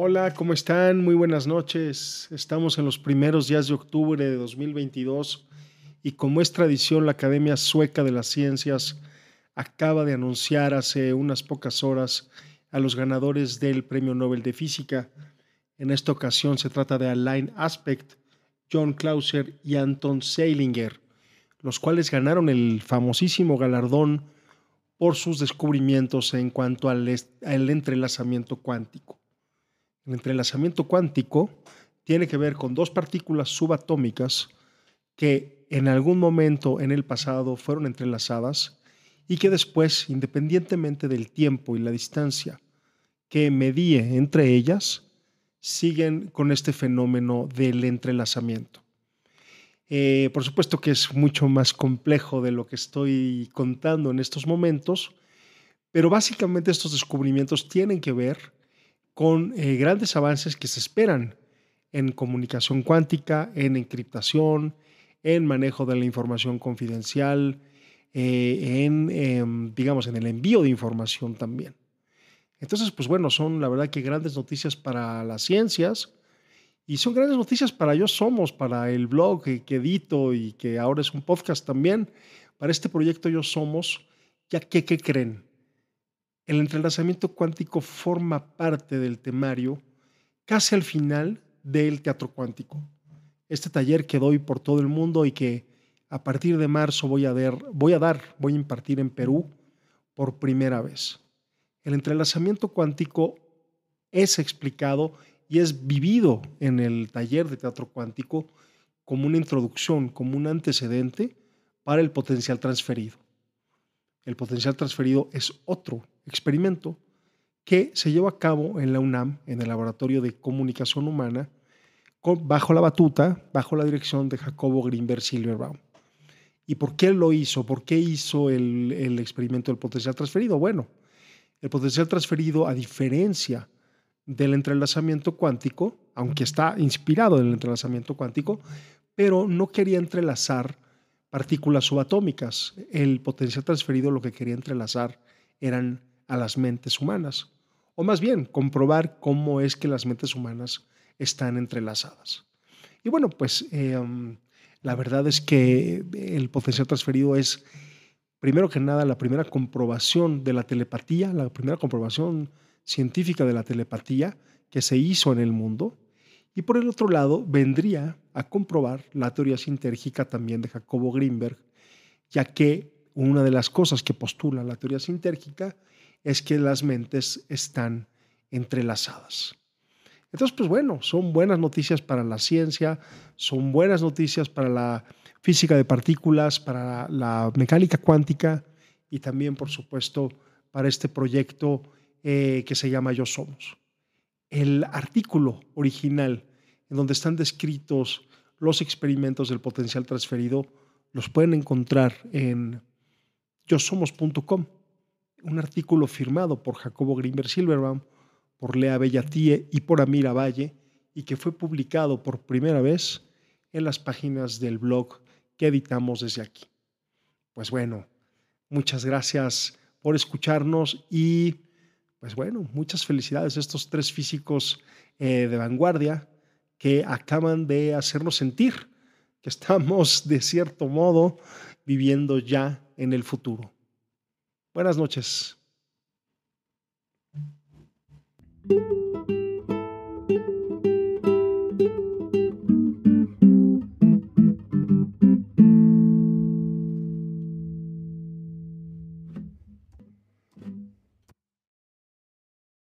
Hola, ¿cómo están? Muy buenas noches. Estamos en los primeros días de octubre de 2022 y como es tradición, la Academia Sueca de las Ciencias acaba de anunciar hace unas pocas horas a los ganadores del Premio Nobel de Física. En esta ocasión se trata de Alain Aspect, John Clauser y Anton Seilinger, los cuales ganaron el famosísimo galardón por sus descubrimientos en cuanto al, al entrelazamiento cuántico. El entrelazamiento cuántico tiene que ver con dos partículas subatómicas que en algún momento en el pasado fueron entrelazadas y que después, independientemente del tiempo y la distancia que medie entre ellas, siguen con este fenómeno del entrelazamiento. Eh, por supuesto que es mucho más complejo de lo que estoy contando en estos momentos, pero básicamente estos descubrimientos tienen que ver con eh, grandes avances que se esperan en comunicación cuántica, en encriptación, en manejo de la información confidencial, eh, en, em, digamos, en el envío de información también. Entonces, pues bueno, son la verdad que grandes noticias para las ciencias y son grandes noticias para Yo Somos, para el blog que, edito y que ahora es un podcast también, para este proyecto Yo Somos, ya que, ¿qué creen? El entrelazamiento cuántico forma parte del temario casi al final del teatro cuántico. Este taller que doy por todo el mundo y que a partir de marzo voy a, voy a dar, voy a impartir en Perú por primera vez. El entrelazamiento cuántico es explicado y es vivido en el taller de teatro cuántico como una introducción, como un antecedente para el potencial transferido. El potencial transferido es otro experimento que se llevó a cabo en la UNAM, en el Laboratorio de Comunicación Humana, bajo la batuta, bajo la dirección de Jacobo Greenberg Silverbaum. ¿Y por qué lo hizo? ¿Por qué hizo el, el experimento del potencial transferido? Bueno, el potencial transferido, a diferencia del entrelazamiento cuántico, aunque está inspirado en el entrelazamiento cuántico, pero no quería entrelazar partículas subatómicas. El potencial transferido lo que quería entrelazar eran a las mentes humanas, o más bien comprobar cómo es que las mentes humanas están entrelazadas. Y bueno, pues em, la verdad es que el potencial transferido es, primero que nada, la primera comprobación de la telepatía, la primera comprobación científica de la telepatía que se hizo en el mundo. Y por el otro lado, vendría a comprobar la teoría sintérgica también de Jacobo Greenberg, ya que una de las cosas que postula la teoría sintérgica es que las mentes están entrelazadas. Entonces, pues bueno, son buenas noticias para la ciencia, son buenas noticias para la física de partículas, para la mecánica cuántica y también, por supuesto, para este proyecto eh, que se llama Yo Somos. El artículo original en donde están descritos los experimentos del potencial transferido, los pueden encontrar en yosomos.com. Un artículo firmado por Jacobo Greenberg Silverbaum, por Lea Bellatie y por Amira Valle, y que fue publicado por primera vez en las páginas del blog que editamos desde aquí. Pues bueno, muchas gracias por escucharnos y pues bueno, muchas felicidades a estos tres físicos eh, de vanguardia que acaban de hacernos sentir que estamos de cierto modo viviendo ya en el futuro. Buenas noches.